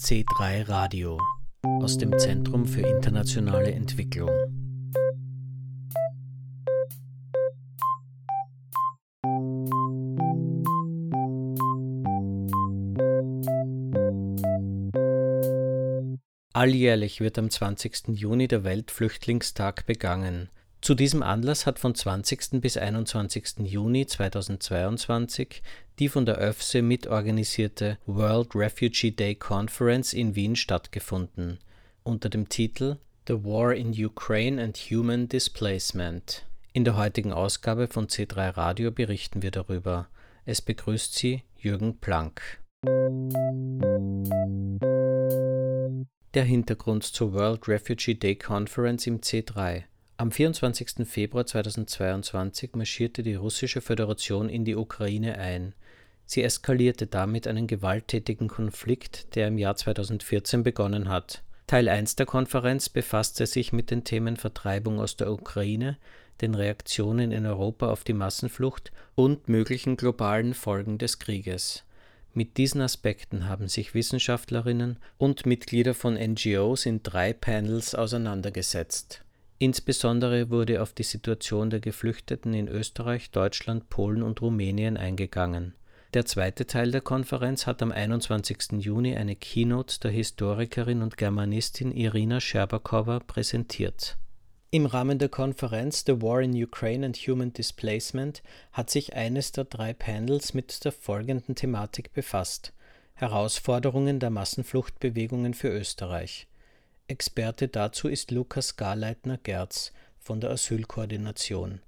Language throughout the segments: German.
C3 Radio aus dem Zentrum für internationale Entwicklung. Alljährlich wird am 20. Juni der Weltflüchtlingstag begangen. Zu diesem Anlass hat von 20. bis 21. Juni 2022 die von der ÖFSE mitorganisierte World Refugee Day Conference in Wien stattgefunden, unter dem Titel The War in Ukraine and Human Displacement. In der heutigen Ausgabe von C3 Radio berichten wir darüber. Es begrüßt Sie Jürgen Planck. Der Hintergrund zur World Refugee Day Conference im C3. Am 24. Februar 2022 marschierte die Russische Föderation in die Ukraine ein. Sie eskalierte damit einen gewalttätigen Konflikt, der im Jahr 2014 begonnen hat. Teil 1 der Konferenz befasste sich mit den Themen Vertreibung aus der Ukraine, den Reaktionen in Europa auf die Massenflucht und möglichen globalen Folgen des Krieges. Mit diesen Aspekten haben sich Wissenschaftlerinnen und Mitglieder von NGOs in drei Panels auseinandergesetzt. Insbesondere wurde auf die Situation der Geflüchteten in Österreich, Deutschland, Polen und Rumänien eingegangen. Der zweite Teil der Konferenz hat am 21. Juni eine Keynote der Historikerin und Germanistin Irina Scherbakowa präsentiert im Rahmen der Konferenz The War in Ukraine and Human Displacement hat sich eines der drei Panels mit der folgenden Thematik befasst: Herausforderungen der Massenfluchtbewegungen für Österreich. Experte dazu ist Lukas Garleitner-Gerz von der Asylkoordination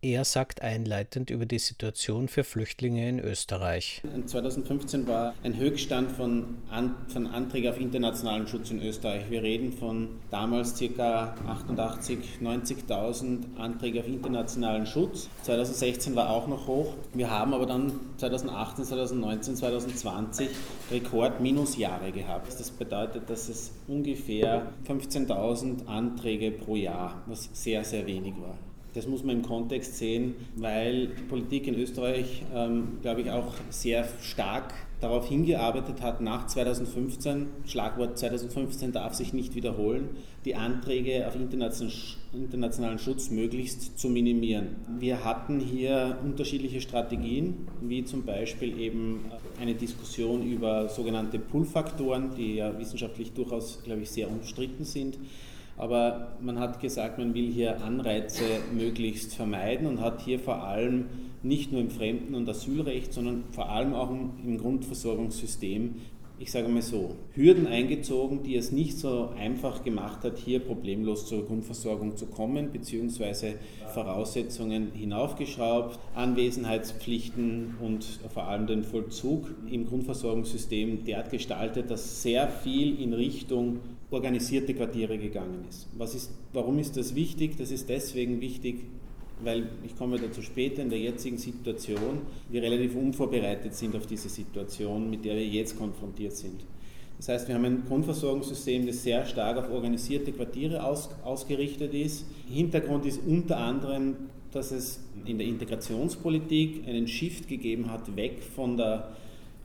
er sagt einleitend über die Situation für Flüchtlinge in Österreich. 2015 war ein Höchststand von, An von Anträgen auf internationalen Schutz in Österreich. Wir reden von damals ca. 88.000, 90.000 Anträge auf internationalen Schutz. 2016 war auch noch hoch. Wir haben aber dann 2018, 2019, 2020 Rekord-Minusjahre gehabt. Das bedeutet, dass es ungefähr 15.000 Anträge pro Jahr, was sehr, sehr wenig war. Das muss man im Kontext sehen, weil Politik in Österreich, ähm, glaube ich, auch sehr stark darauf hingearbeitet hat, nach 2015, Schlagwort 2015 darf sich nicht wiederholen, die Anträge auf internationalen Schutz möglichst zu minimieren. Wir hatten hier unterschiedliche Strategien, wie zum Beispiel eben eine Diskussion über sogenannte Pull-Faktoren, die ja wissenschaftlich durchaus, glaube ich, sehr umstritten sind aber man hat gesagt, man will hier Anreize möglichst vermeiden und hat hier vor allem nicht nur im Fremden- und Asylrecht, sondern vor allem auch im Grundversorgungssystem, ich sage mal so, Hürden eingezogen, die es nicht so einfach gemacht hat, hier problemlos zur Grundversorgung zu kommen, beziehungsweise Voraussetzungen hinaufgeschraubt, Anwesenheitspflichten und vor allem den Vollzug im Grundversorgungssystem derart gestaltet, dass sehr viel in Richtung organisierte Quartiere gegangen ist. Was ist. Warum ist das wichtig? Das ist deswegen wichtig, weil ich komme dazu später in der jetzigen Situation, wir relativ unvorbereitet sind auf diese Situation, mit der wir jetzt konfrontiert sind. Das heißt, wir haben ein Grundversorgungssystem, das sehr stark auf organisierte Quartiere aus, ausgerichtet ist. Hintergrund ist unter anderem, dass es in der Integrationspolitik einen Shift gegeben hat, weg von der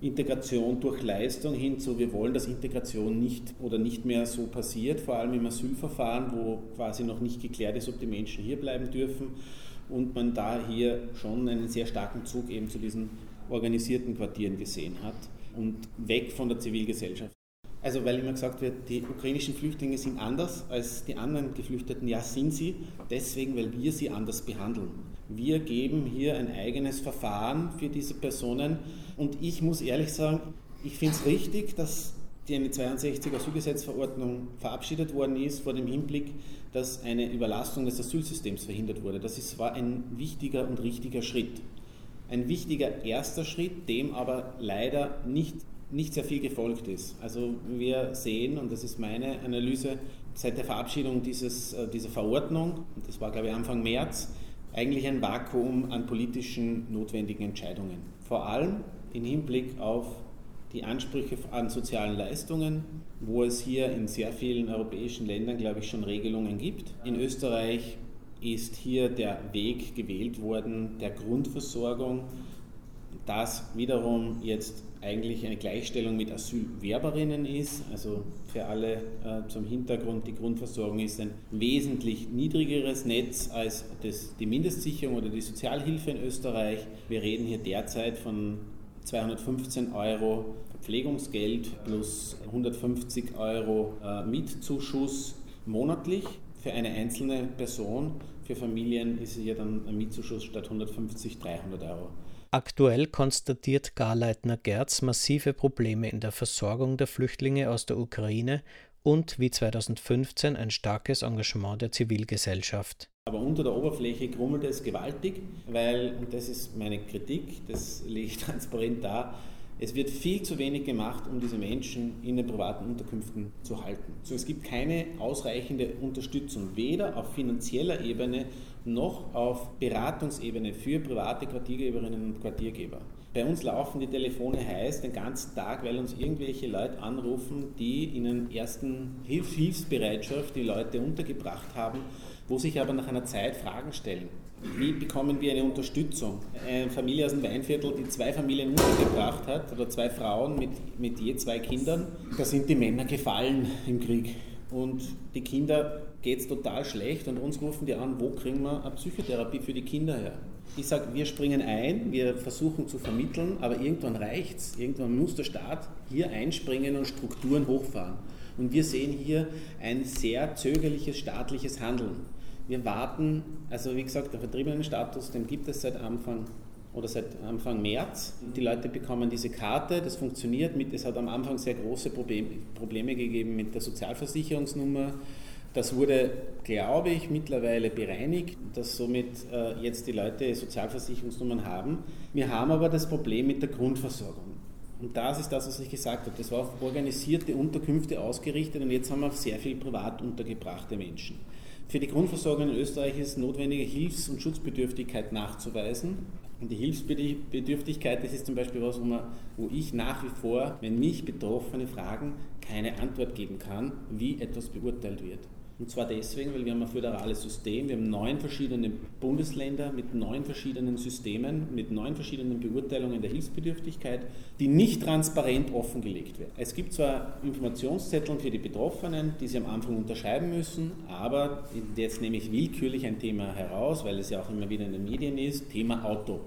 Integration durch Leistung hin zu, wir wollen, dass Integration nicht oder nicht mehr so passiert, vor allem im Asylverfahren, wo quasi noch nicht geklärt ist, ob die Menschen hier bleiben dürfen und man da hier schon einen sehr starken Zug eben zu diesen organisierten Quartieren gesehen hat und weg von der Zivilgesellschaft. Also weil immer gesagt wird, die ukrainischen Flüchtlinge sind anders als die anderen Geflüchteten. Ja, sind sie, deswegen, weil wir sie anders behandeln. Wir geben hier ein eigenes Verfahren für diese Personen und ich muss ehrlich sagen, ich finde es richtig, dass die eine 62er Asylgesetzverordnung verabschiedet worden ist, vor dem Hinblick, dass eine Überlastung des Asylsystems verhindert wurde. Das ist, war ein wichtiger und richtiger Schritt. Ein wichtiger erster Schritt, dem aber leider nicht nicht sehr viel gefolgt ist. Also wir sehen, und das ist meine Analyse, seit der Verabschiedung dieses, äh, dieser Verordnung, das war glaube ich Anfang März, eigentlich ein Vakuum an politischen notwendigen Entscheidungen. Vor allem im Hinblick auf die Ansprüche an sozialen Leistungen, wo es hier in sehr vielen europäischen Ländern, glaube ich, schon Regelungen gibt. In Österreich ist hier der Weg gewählt worden der Grundversorgung das wiederum jetzt eigentlich eine Gleichstellung mit Asylwerberinnen ist. Also für alle äh, zum Hintergrund, die Grundversorgung ist ein wesentlich niedrigeres Netz als das, die Mindestsicherung oder die Sozialhilfe in Österreich. Wir reden hier derzeit von 215 Euro Verpflegungsgeld plus 150 Euro äh, Mietzuschuss monatlich für eine einzelne Person. Für Familien ist hier dann ein Mietzuschuss statt 150 300 Euro. Aktuell konstatiert Garleitner Gerz massive Probleme in der Versorgung der Flüchtlinge aus der Ukraine und wie 2015 ein starkes Engagement der Zivilgesellschaft. Aber unter der Oberfläche grummelt es gewaltig, weil, und das ist meine Kritik, das ich transparent da, es wird viel zu wenig gemacht, um diese Menschen in den privaten Unterkünften zu halten. So, es gibt keine ausreichende Unterstützung, weder auf finanzieller Ebene noch auf Beratungsebene für private Quartiergeberinnen und Quartiergeber. Bei uns laufen die Telefone heiß den ganzen Tag, weil uns irgendwelche Leute anrufen, die in den ersten Hilf Hilfsbereitschaft die Leute untergebracht haben, wo sich aber nach einer Zeit Fragen stellen. Wie bekommen wir eine Unterstützung? Eine Familie aus dem Weinviertel, die zwei Familien untergebracht hat, oder zwei Frauen mit, mit je zwei Kindern, da sind die Männer gefallen im Krieg. Und die Kinder geht es total schlecht und uns rufen die an, wo kriegen wir eine Psychotherapie für die Kinder her? Ich sage, wir springen ein, wir versuchen zu vermitteln, aber irgendwann reicht es. Irgendwann muss der Staat hier einspringen und Strukturen hochfahren. Und wir sehen hier ein sehr zögerliches staatliches Handeln. Wir warten, also wie gesagt, der Vertriebenenstatus, den gibt es seit Anfang oder seit Anfang März. Die Leute bekommen diese Karte, das funktioniert mit, es hat am Anfang sehr große Probleme gegeben mit der Sozialversicherungsnummer. Das wurde, glaube ich, mittlerweile bereinigt, dass somit äh, jetzt die Leute Sozialversicherungsnummern haben. Wir haben aber das Problem mit der Grundversorgung. Und das ist das, was ich gesagt habe. Das war auf organisierte Unterkünfte ausgerichtet und jetzt haben wir sehr viel privat untergebrachte Menschen. Für die Grundversorgung in Österreich ist notwendige Hilfs- und Schutzbedürftigkeit nachzuweisen. Und die Hilfsbedürftigkeit, das ist zum Beispiel was, wo, man, wo ich nach wie vor, wenn mich Betroffene fragen, keine Antwort geben kann, wie etwas beurteilt wird. Und zwar deswegen, weil wir haben ein föderales System, wir haben neun verschiedene Bundesländer mit neun verschiedenen Systemen, mit neun verschiedenen Beurteilungen der Hilfsbedürftigkeit, die nicht transparent offengelegt werden. Es gibt zwar Informationszettel für die Betroffenen, die sie am Anfang unterschreiben müssen, aber jetzt nehme ich willkürlich ein Thema heraus, weil es ja auch immer wieder in den Medien ist, Thema Auto.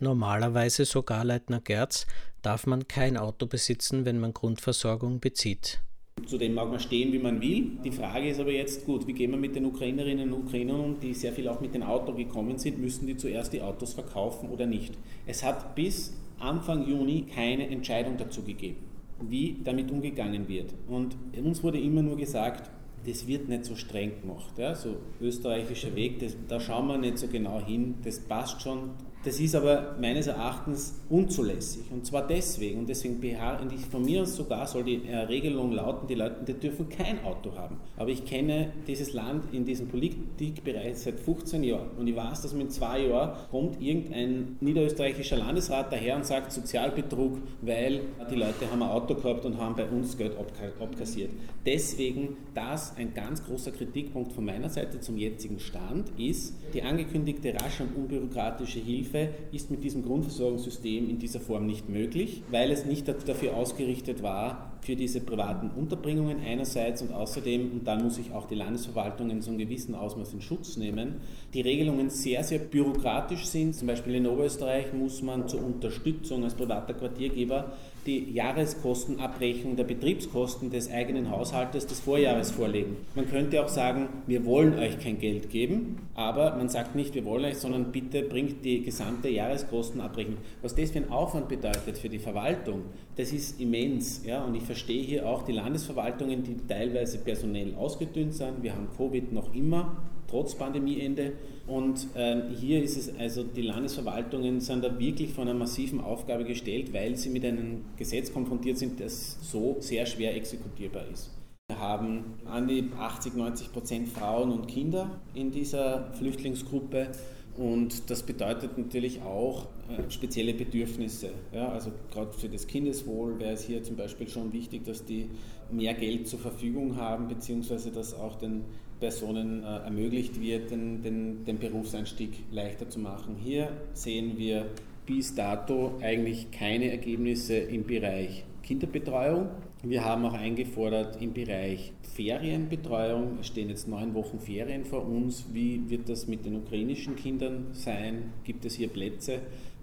Normalerweise, sogar Leitner Gerz, darf man kein Auto besitzen, wenn man Grundversorgung bezieht. Zu dem mag man stehen, wie man will. Die Frage ist aber jetzt, gut, wie gehen wir mit den Ukrainerinnen und Ukrainern um, die sehr viel auch mit dem Auto gekommen sind, müssen die zuerst die Autos verkaufen oder nicht? Es hat bis Anfang Juni keine Entscheidung dazu gegeben, wie damit umgegangen wird. Und uns wurde immer nur gesagt, das wird nicht so streng gemacht. Ja? So österreichischer Weg, das, da schauen wir nicht so genau hin, das passt schon, das ist aber meines Erachtens unzulässig. Und zwar deswegen, und deswegen beharre ich von mir sogar, soll die äh, Regelung lauten, die Leute die dürfen kein Auto haben. Aber ich kenne dieses Land in diesem Politikbereich seit 15 Jahren. Und ich weiß, dass mit zwei Jahren kommt irgendein niederösterreichischer Landesrat daher und sagt Sozialbetrug, weil die Leute haben ein Auto gehabt und haben bei uns Geld abkassiert. Deswegen das ein ganz großer Kritikpunkt von meiner Seite zum jetzigen Stand ist, die angekündigte rasche und unbürokratische Hilfe Hilfe ist mit diesem Grundversorgungssystem in dieser Form nicht möglich, weil es nicht dafür ausgerichtet war, für diese privaten Unterbringungen einerseits und außerdem, und dann muss ich auch die Landesverwaltungen so einen gewissen Ausmaß in Schutz nehmen, die Regelungen sehr, sehr bürokratisch sind. Zum Beispiel in Oberösterreich muss man zur Unterstützung als privater Quartiergeber die Jahreskostenabrechnung der Betriebskosten des eigenen Haushaltes des Vorjahres vorlegen. Man könnte auch sagen, wir wollen euch kein Geld geben, aber man sagt nicht, wir wollen euch, sondern bitte bringt die gesamte Jahreskostenabrechnung. Was das für ein Aufwand bedeutet für die Verwaltung, das ist immens. Ja? Und ich verstehe hier auch die Landesverwaltungen, die teilweise personell ausgedünnt sind. Wir haben Covid noch immer, trotz Pandemieende. Und ähm, hier ist es, also die Landesverwaltungen sind da wirklich vor einer massiven Aufgabe gestellt, weil sie mit einem Gesetz konfrontiert sind, das so sehr schwer exekutierbar ist. Wir haben an die 80, 90 Prozent Frauen und Kinder in dieser Flüchtlingsgruppe. Und das bedeutet natürlich auch äh, spezielle Bedürfnisse. Ja, also gerade für das Kindeswohl wäre es hier zum Beispiel schon wichtig, dass die mehr Geld zur Verfügung haben, beziehungsweise dass auch den Personen äh, ermöglicht wird, den, den, den Berufseinstieg leichter zu machen. Hier sehen wir bis dato eigentlich keine Ergebnisse im Bereich Kinderbetreuung. Wir haben auch eingefordert im Bereich Ferienbetreuung. Es stehen jetzt neun Wochen Ferien vor uns. Wie wird das mit den ukrainischen Kindern sein? Gibt es hier Plätze?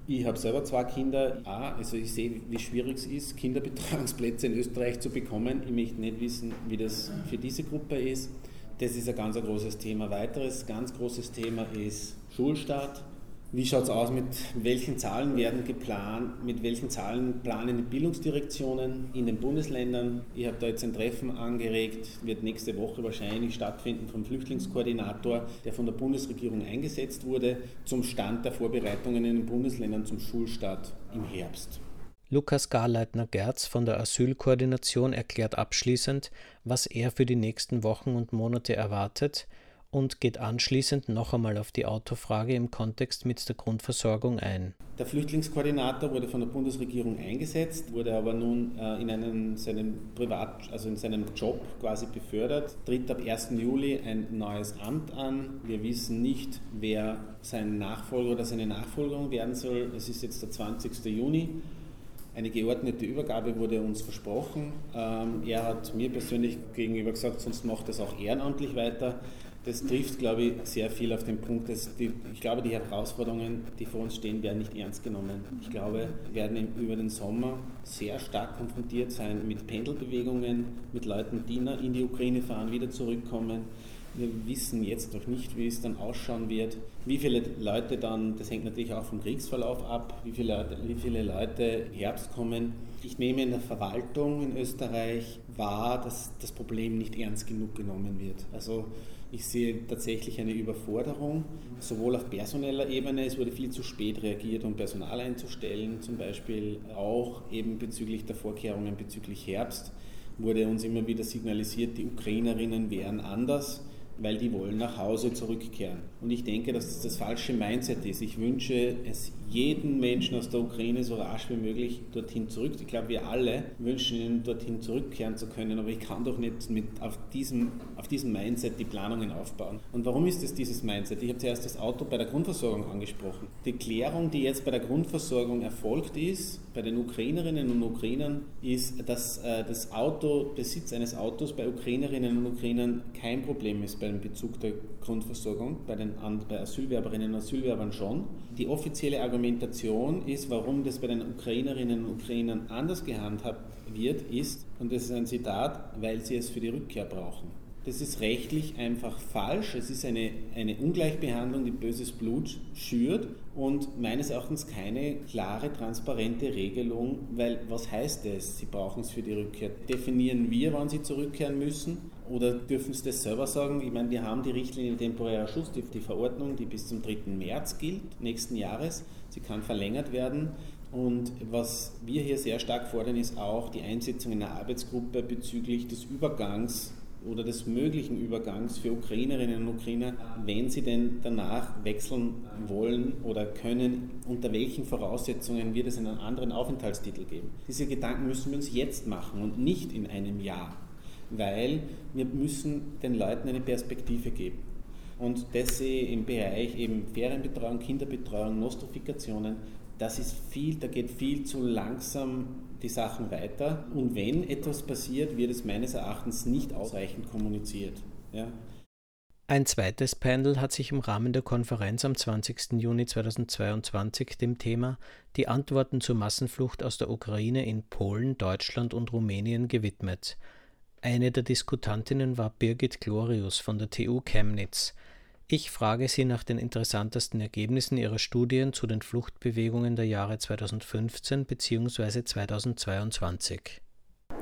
Ich habe selber zwei Kinder. Ah, also ich sehe, wie schwierig es ist, Kinderbetreuungsplätze in Österreich zu bekommen. Ich möchte nicht wissen, wie das für diese Gruppe ist. Das ist ein ganz großes Thema. Weiteres ganz großes Thema ist Schulstart. Wie schaut es aus, mit welchen Zahlen werden geplant, mit welchen Zahlen planen die Bildungsdirektionen in den Bundesländern? Ich habe da jetzt ein Treffen angeregt, wird nächste Woche wahrscheinlich stattfinden vom Flüchtlingskoordinator, der von der Bundesregierung eingesetzt wurde, zum Stand der Vorbereitungen in den Bundesländern zum Schulstart im Herbst. Lukas Garleitner-Gerz von der Asylkoordination erklärt abschließend, was er für die nächsten Wochen und Monate erwartet – und geht anschließend noch einmal auf die Autofrage im Kontext mit der Grundversorgung ein. Der Flüchtlingskoordinator wurde von der Bundesregierung eingesetzt, wurde aber nun äh, in einen, seinen Privat, also in seinem Job quasi befördert, tritt ab 1. Juli ein neues Amt an. Wir wissen nicht, wer sein Nachfolger oder seine Nachfolgerin werden soll. Es ist jetzt der 20. Juni. Eine geordnete Übergabe wurde uns versprochen. Ähm, er hat mir persönlich gegenüber gesagt, sonst macht es auch ehrenamtlich weiter das trifft, glaube ich, sehr viel auf den Punkt, dass die, ich glaube, die Herausforderungen, die vor uns stehen, werden nicht ernst genommen. Ich glaube, wir werden über den Sommer sehr stark konfrontiert sein mit Pendelbewegungen, mit Leuten, die in die Ukraine fahren, wieder zurückkommen. Wir wissen jetzt noch nicht, wie es dann ausschauen wird, wie viele Leute dann, das hängt natürlich auch vom Kriegsverlauf ab, wie viele Leute, wie viele Leute Herbst kommen. Ich nehme in der Verwaltung in Österreich wahr, dass das Problem nicht ernst genug genommen wird. Also ich sehe tatsächlich eine Überforderung, sowohl auf personeller Ebene, es wurde viel zu spät reagiert, um Personal einzustellen, zum Beispiel auch eben bezüglich der Vorkehrungen bezüglich Herbst wurde uns immer wieder signalisiert, die Ukrainerinnen wären anders weil die wollen nach Hause zurückkehren. Und ich denke, dass das das falsche Mindset ist. Ich wünsche es jeden Menschen aus der Ukraine so rasch wie möglich dorthin zurück. Ich glaube, wir alle wünschen ihnen dorthin zurückkehren zu können, aber ich kann doch nicht mit auf diesem, auf diesem Mindset die Planungen aufbauen. Und warum ist es dieses Mindset? Ich habe zuerst das Auto bei der Grundversorgung angesprochen. Die Klärung, die jetzt bei der Grundversorgung erfolgt ist, bei den Ukrainerinnen und Ukrainern, ist, dass äh, das Auto, Besitz eines Autos bei Ukrainerinnen und Ukrainern kein Problem ist beim Bezug der Grundversorgung, bei den bei Asylwerberinnen und Asylwerbern schon. Die offizielle Argumentation ist, warum das bei den Ukrainerinnen und Ukrainern anders gehandhabt wird, ist, und das ist ein Zitat, weil sie es für die Rückkehr brauchen. Das ist rechtlich einfach falsch. Es ist eine, eine Ungleichbehandlung, die böses Blut schürt und meines Erachtens keine klare, transparente Regelung, weil was heißt es, sie brauchen es für die Rückkehr? Definieren wir, wann sie zurückkehren müssen oder dürfen sie das selber sagen? Ich meine, wir haben die Richtlinie temporärer Schutz, die, Verordnung, die bis zum 3. März gilt, nächsten Jahres. Sie kann verlängert werden. Und was wir hier sehr stark fordern, ist auch die Einsetzung einer Arbeitsgruppe bezüglich des Übergangs oder des möglichen Übergangs für Ukrainerinnen und Ukrainer, wenn sie denn danach wechseln wollen oder können, unter welchen Voraussetzungen wird es einen anderen Aufenthaltstitel geben. Diese Gedanken müssen wir uns jetzt machen und nicht in einem Jahr, weil wir müssen den Leuten eine Perspektive geben. Und das sehe ich im Bereich eben Ferienbetreuung, Kinderbetreuung, Nostrifikationen, das ist viel, da geht viel zu langsam die Sachen weiter. Und wenn etwas passiert, wird es meines Erachtens nicht ausreichend kommuniziert. Ja. Ein zweites Panel hat sich im Rahmen der Konferenz am 20. Juni 2022 dem Thema Die Antworten zur Massenflucht aus der Ukraine in Polen, Deutschland und Rumänien gewidmet. Eine der Diskutantinnen war Birgit Glorius von der TU Chemnitz. Ich frage Sie nach den interessantesten Ergebnissen Ihrer Studien zu den Fluchtbewegungen der Jahre 2015 bzw. 2022.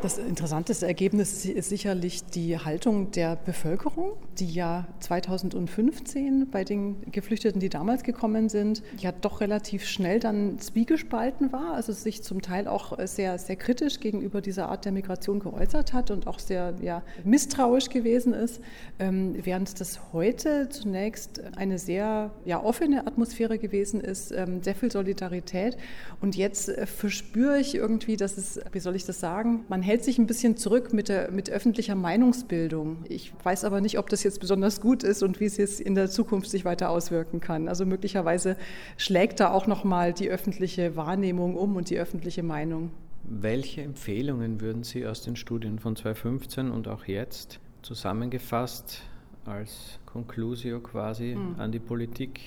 Das interessanteste Ergebnis ist sicherlich die Haltung der Bevölkerung, die ja 2015 bei den Geflüchteten, die damals gekommen sind, ja doch relativ schnell dann zwiegespalten war, also sich zum Teil auch sehr, sehr kritisch gegenüber dieser Art der Migration geäußert hat und auch sehr ja, misstrauisch gewesen ist, ähm, während das heute zunächst eine sehr ja, offene Atmosphäre gewesen ist, ähm, sehr viel Solidarität. Und jetzt äh, verspüre ich irgendwie, dass es, wie soll ich das sagen, man hält hält sich ein bisschen zurück mit, der, mit öffentlicher Meinungsbildung. Ich weiß aber nicht, ob das jetzt besonders gut ist und wie es jetzt in der Zukunft sich weiter auswirken kann. Also möglicherweise schlägt da auch noch mal die öffentliche Wahrnehmung um und die öffentliche Meinung. Welche Empfehlungen würden Sie aus den Studien von 2015 und auch jetzt zusammengefasst als Conclusio quasi hm. an die Politik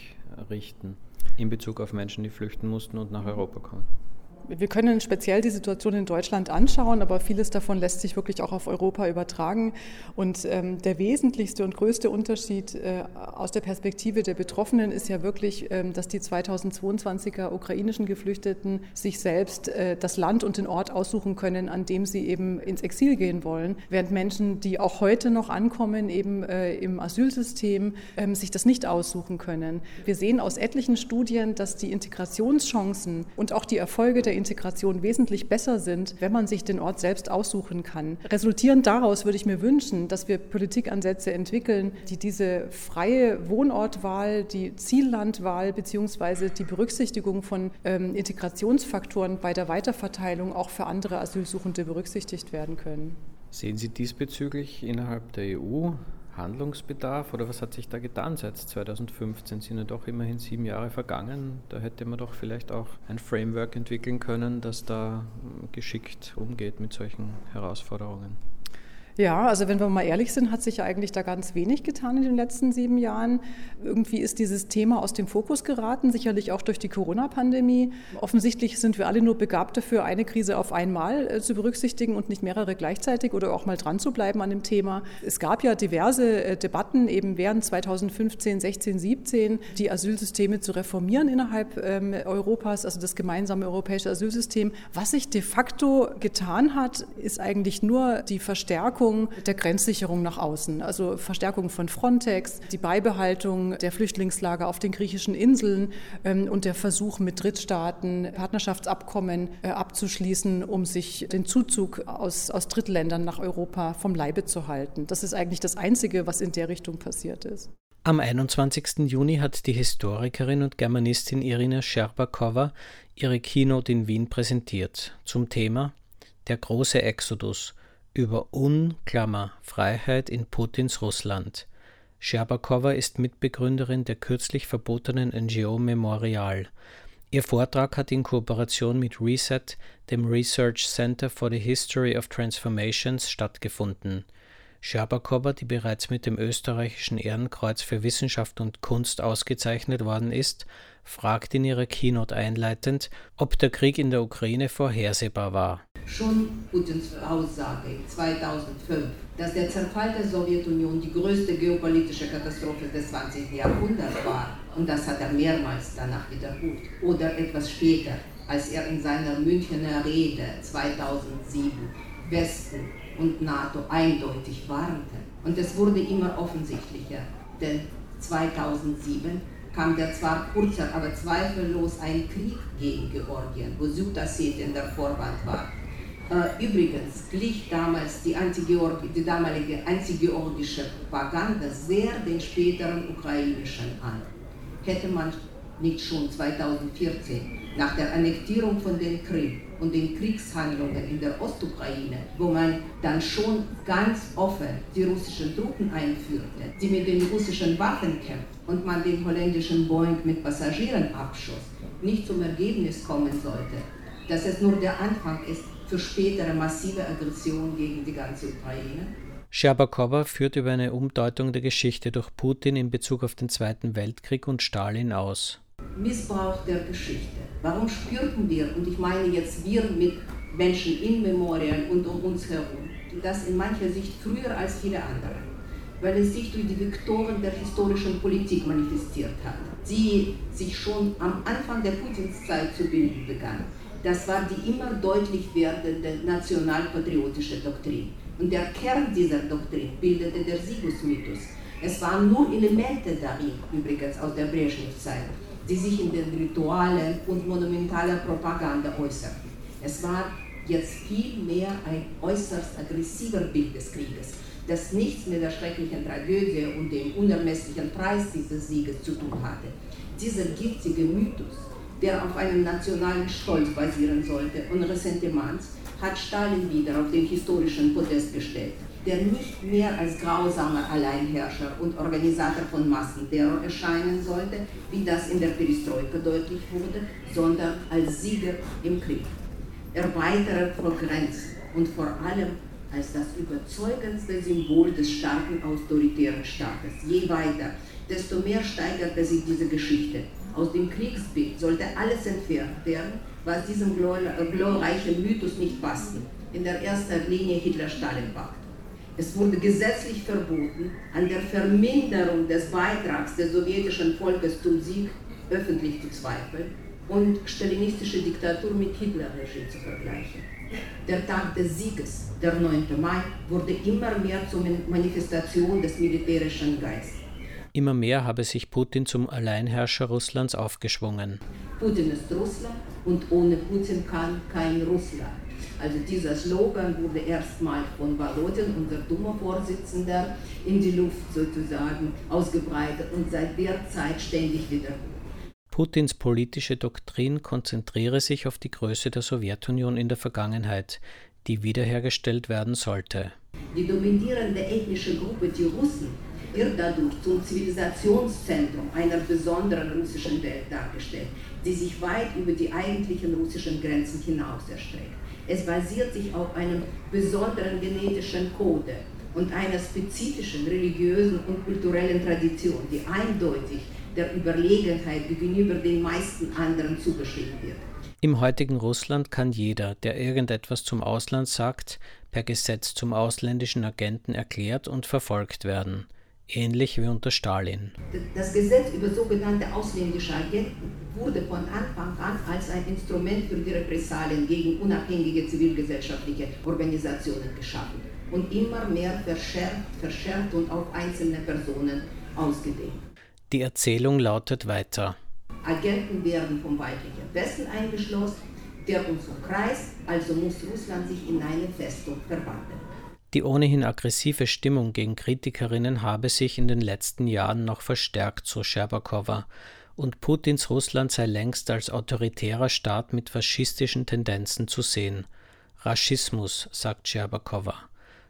richten in Bezug auf Menschen, die flüchten mussten und nach Europa kommen? Wir können speziell die Situation in Deutschland anschauen, aber vieles davon lässt sich wirklich auch auf Europa übertragen. Und ähm, der wesentlichste und größte Unterschied äh, aus der Perspektive der Betroffenen ist ja wirklich, ähm, dass die 2022er ukrainischen Geflüchteten sich selbst äh, das Land und den Ort aussuchen können, an dem sie eben ins Exil gehen wollen, während Menschen, die auch heute noch ankommen, eben äh, im Asylsystem, ähm, sich das nicht aussuchen können. Wir sehen aus etlichen Studien, dass die Integrationschancen und auch die Erfolge der Integration wesentlich besser sind, wenn man sich den Ort selbst aussuchen kann. Resultierend daraus würde ich mir wünschen, dass wir Politikansätze entwickeln, die diese freie Wohnortwahl, die Ziellandwahl bzw. die Berücksichtigung von ähm, Integrationsfaktoren bei der Weiterverteilung auch für andere Asylsuchende berücksichtigt werden können. Sehen Sie diesbezüglich innerhalb der EU Handlungsbedarf oder was hat sich da getan seit 2015? Sind ja doch immerhin sieben Jahre vergangen. Da hätte man doch vielleicht auch ein Framework entwickeln können, das da geschickt umgeht mit solchen Herausforderungen. Ja, also wenn wir mal ehrlich sind, hat sich ja eigentlich da ganz wenig getan in den letzten sieben Jahren. Irgendwie ist dieses Thema aus dem Fokus geraten, sicherlich auch durch die Corona-Pandemie. Offensichtlich sind wir alle nur begabt dafür, eine Krise auf einmal äh, zu berücksichtigen und nicht mehrere gleichzeitig oder auch mal dran zu bleiben an dem Thema. Es gab ja diverse äh, Debatten eben während 2015, 16, 17, die Asylsysteme zu reformieren innerhalb ähm, Europas, also das gemeinsame europäische Asylsystem. Was sich de facto getan hat, ist eigentlich nur die Verstärkung Verstärkung der Grenzsicherung nach außen, also Verstärkung von Frontex, die Beibehaltung der Flüchtlingslager auf den griechischen Inseln ähm, und der Versuch mit Drittstaaten Partnerschaftsabkommen äh, abzuschließen, um sich den Zuzug aus, aus Drittländern nach Europa vom Leibe zu halten. Das ist eigentlich das Einzige, was in der Richtung passiert ist. Am 21. Juni hat die Historikerin und Germanistin Irina Scherbakowa ihre Keynote in Wien präsentiert zum Thema Der große Exodus über Unklammer Freiheit in Putins Russland. Scherbakowa ist Mitbegründerin der kürzlich verbotenen NGO Memorial. Ihr Vortrag hat in Kooperation mit Reset, dem Research Center for the History of Transformations, stattgefunden. Scherbakowa, die bereits mit dem österreichischen Ehrenkreuz für Wissenschaft und Kunst ausgezeichnet worden ist, fragt in ihrer Keynote einleitend, ob der Krieg in der Ukraine vorhersehbar war. Schon Putins Aussage 2005, dass der Zerfall der Sowjetunion die größte geopolitische Katastrophe des 20. Jahrhunderts war, und das hat er mehrmals danach wiederholt, oder etwas später, als er in seiner Münchner Rede 2007 Westen und NATO eindeutig warnten. Und es wurde immer offensichtlicher, denn 2007 kam der zwar kurzer, aber zweifellos ein Krieg gegen Georgien, wo Südossetien der Vorwand war. Äh, übrigens glich damals die, die damalige antigeorgische Propaganda sehr den späteren ukrainischen an. Hätte man nicht schon 2014 nach der Annektierung von den Krim und den Kriegshandlungen in der Ostukraine, wo man dann schon ganz offen die russischen Truppen einführte, die mit den russischen Waffen kämpften und man den holländischen Boeing mit Passagieren abschoss, nicht zum Ergebnis kommen sollte, dass es nur der Anfang ist für spätere massive Aggression gegen die ganze Ukraine? Scherbakowa führt über eine Umdeutung der Geschichte durch Putin in Bezug auf den Zweiten Weltkrieg und Stalin aus. Missbrauch der Geschichte. Warum spürten wir, und ich meine jetzt wir mit Menschen in Memorien und um uns herum, das in mancher Sicht früher als viele andere, weil es sich durch die Vektoren der historischen Politik manifestiert hat, die sich schon am Anfang der Putinszeit zu bilden begann. Das war die immer deutlich werdende nationalpatriotische Doktrin. Und der Kern dieser Doktrin bildete der Siegesmythos. Es waren nur Elemente darin, übrigens aus der Brezhnev-Zeit, die sich in den Ritualen und monumentaler Propaganda äußerten. Es war jetzt viel mehr ein äußerst aggressiver Bild des Krieges, das nichts mit der schrecklichen Tragödie und dem unermesslichen Preis dieses Sieges zu tun hatte. Dieser giftige Mythos der auf einem nationalen Stolz basieren sollte und Ressentiments, hat Stalin wieder auf den historischen Podest gestellt, der nicht mehr als grausamer Alleinherrscher und Organisator von Massenterror erscheinen sollte, wie das in der Perestroika deutlich wurde, sondern als Sieger im Krieg. Erweiterer Progress und vor allem als das überzeugendste Symbol des starken autoritären Staates. Je weiter, desto mehr steigerte sich diese Geschichte. Aus dem Kriegsbild sollte alles entfernt werden, was diesem glorreichen Mythos nicht passte. In der ersten Linie Hitler-Stalin-Pakt. Es wurde gesetzlich verboten, an der Verminderung des Beitrags des sowjetischen Volkes zum Sieg öffentlich zu zweifeln und stalinistische Diktatur mit Hitler-Regime zu vergleichen. Der Tag des Sieges, der 9. Mai, wurde immer mehr zur Manifestation des militärischen Geistes. Immer mehr habe sich Putin zum Alleinherrscher Russlands aufgeschwungen. Putin ist Russland und ohne Putin kann kein Russland. Also dieser Slogan wurde erstmal von Volodin, unser Duma-Vorsitzender, in die Luft sozusagen ausgebreitet und seit der Zeit ständig wiederholt. Putins politische Doktrin konzentriere sich auf die Größe der Sowjetunion in der Vergangenheit, die wiederhergestellt werden sollte. Die dominierende ethnische Gruppe, die Russen, wird dadurch zum Zivilisationszentrum einer besonderen russischen Welt dargestellt, die sich weit über die eigentlichen russischen Grenzen hinaus erstreckt. Es basiert sich auf einem besonderen genetischen Code und einer spezifischen religiösen und kulturellen Tradition, die eindeutig der Überlegenheit gegenüber den meisten anderen zugeschrieben wird. Im heutigen Russland kann jeder, der irgendetwas zum Ausland sagt, per Gesetz zum ausländischen Agenten erklärt und verfolgt werden, ähnlich wie unter Stalin. Das Gesetz über sogenannte ausländische Agenten wurde von Anfang an als ein Instrument für die Repressalien gegen unabhängige zivilgesellschaftliche Organisationen geschaffen und immer mehr verschärft, verschärft und auf einzelne Personen ausgedehnt. Die Erzählung lautet weiter. Agenten werden vom weiblichen Westen eingeschlossen, der uns umkreist, also muss Russland sich in eine Festung verwandeln. Die ohnehin aggressive Stimmung gegen Kritikerinnen habe sich in den letzten Jahren noch verstärkt, so Scherbakowa, und Putins Russland sei längst als autoritärer Staat mit faschistischen Tendenzen zu sehen. Raschismus, sagt Scherbakowa.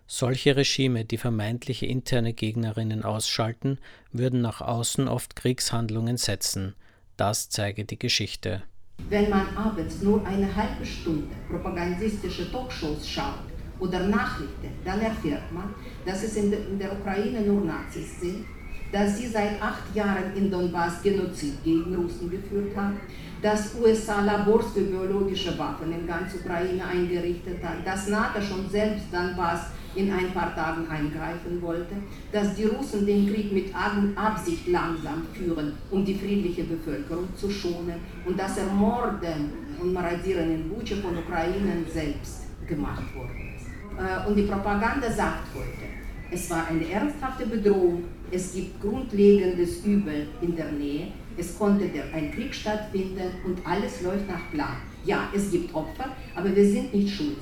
Solche Regime, die vermeintliche interne Gegnerinnen ausschalten, würden nach außen oft Kriegshandlungen setzen. Das zeige die Geschichte. Wenn man abends nur eine halbe Stunde propagandistische Talkshows schaut oder Nachrichten, dann erfährt man, dass es in der Ukraine nur Nazis sind, dass sie seit acht Jahren in Donbass Genozid gegen Russen geführt haben, dass USA Labors für biologische Waffen in ganz Ukraine eingerichtet hat, dass NATO schon selbst Donbass in ein paar Tagen eingreifen wollte, dass die Russen den Krieg mit Absicht langsam führen, um die friedliche Bevölkerung zu schonen und das Ermorden und Maradieren in Butsche von Ukrainern selbst gemacht. Äh, und die Propaganda sagt heute, es war eine ernsthafte Bedrohung, es gibt grundlegendes Übel in der Nähe, es konnte ein Krieg stattfinden und alles läuft nach Plan. Ja, es gibt Opfer, aber wir sind nicht schuldig.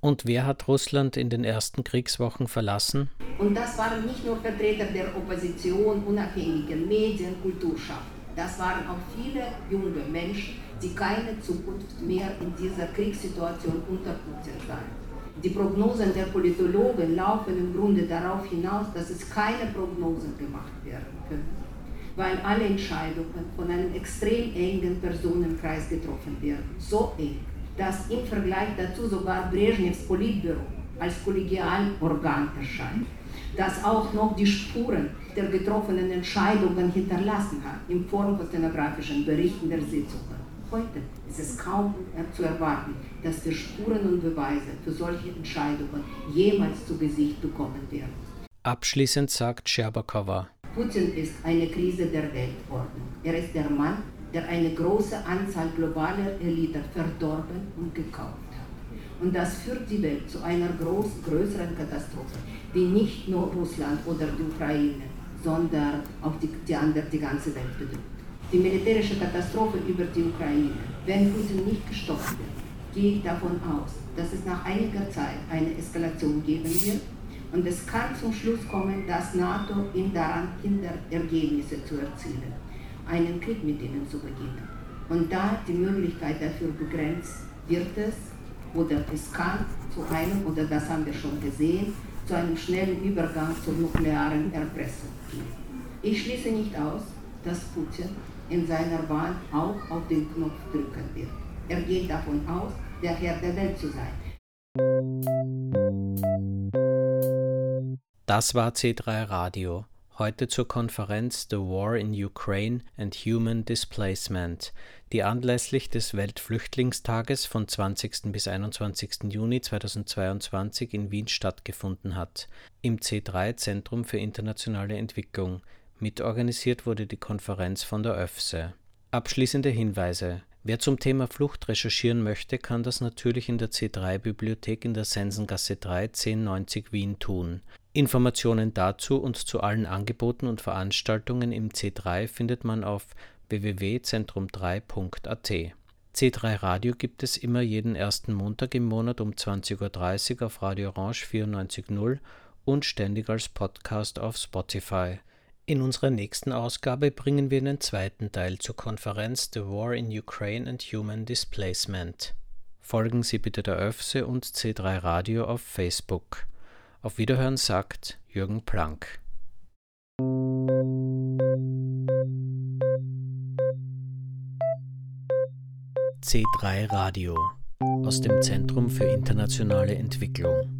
Und wer hat Russland in den ersten Kriegswochen verlassen? Und das waren nicht nur Vertreter der Opposition, unabhängigen Medien, Kulturschaffende. Das waren auch viele junge Menschen, die keine Zukunft mehr in dieser Kriegssituation unter Putin sahen. Die Prognosen der Politologen laufen im Grunde darauf hinaus, dass es keine Prognosen gemacht werden können, weil alle Entscheidungen von einem extrem engen Personenkreis getroffen werden. So eng, dass im Vergleich dazu sogar Brezhnevs Politbüro als Kollegialorgan erscheint, das auch noch die Spuren der getroffenen Entscheidungen hinterlassen hat in Form von stenografischen Berichten der Sitzungen. Heute ist es kaum zu erwarten, dass wir Spuren und Beweise für solche Entscheidungen jemals zu Gesicht bekommen werden. Abschließend sagt Scherbakowa. Putin ist eine Krise der Weltordnung. Er ist der Mann, der eine große Anzahl globaler Eliten verdorben und gekauft hat. Und das führt die Welt zu einer groß, größeren Katastrophe, die nicht nur Russland oder die Ukraine, sondern auch die, die, andere, die ganze Welt bedroht. Die militärische Katastrophe über die Ukraine, wenn Putin nicht gestoppt wird, gehe ich davon aus, dass es nach einiger Zeit eine Eskalation geben wird und es kann zum Schluss kommen, dass NATO ihn daran hindert, Ergebnisse zu erzielen einen Krieg mit ihnen zu beginnen. Und da die Möglichkeit dafür begrenzt, wird es oder es kann zu einem, oder das haben wir schon gesehen, zu einem schnellen Übergang zur nuklearen Erpressung gehen. Ich schließe nicht aus, dass Putin in seiner Wahl auch auf den Knopf drücken wird. Er geht davon aus, der Herr der Welt zu sein. Das war C3 Radio. Heute zur Konferenz The War in Ukraine and Human Displacement, die anlässlich des Weltflüchtlingstages von 20. bis 21. Juni 2022 in Wien stattgefunden hat, im C3 Zentrum für internationale Entwicklung. Mitorganisiert wurde die Konferenz von der ÖFSE. Abschließende Hinweise. Wer zum Thema Flucht recherchieren möchte, kann das natürlich in der C3-Bibliothek in der Sensengasse 3 1090 Wien tun. Informationen dazu und zu allen Angeboten und Veranstaltungen im C3 findet man auf www.zentrum3.at. C3 Radio gibt es immer jeden ersten Montag im Monat um 20.30 Uhr auf Radio Orange 94.0 und ständig als Podcast auf Spotify. In unserer nächsten Ausgabe bringen wir den zweiten Teil zur Konferenz The War in Ukraine and Human Displacement. Folgen Sie bitte der ÖFSE und C3 Radio auf Facebook. Auf Wiederhören sagt Jürgen Planck. C3 Radio aus dem Zentrum für internationale Entwicklung.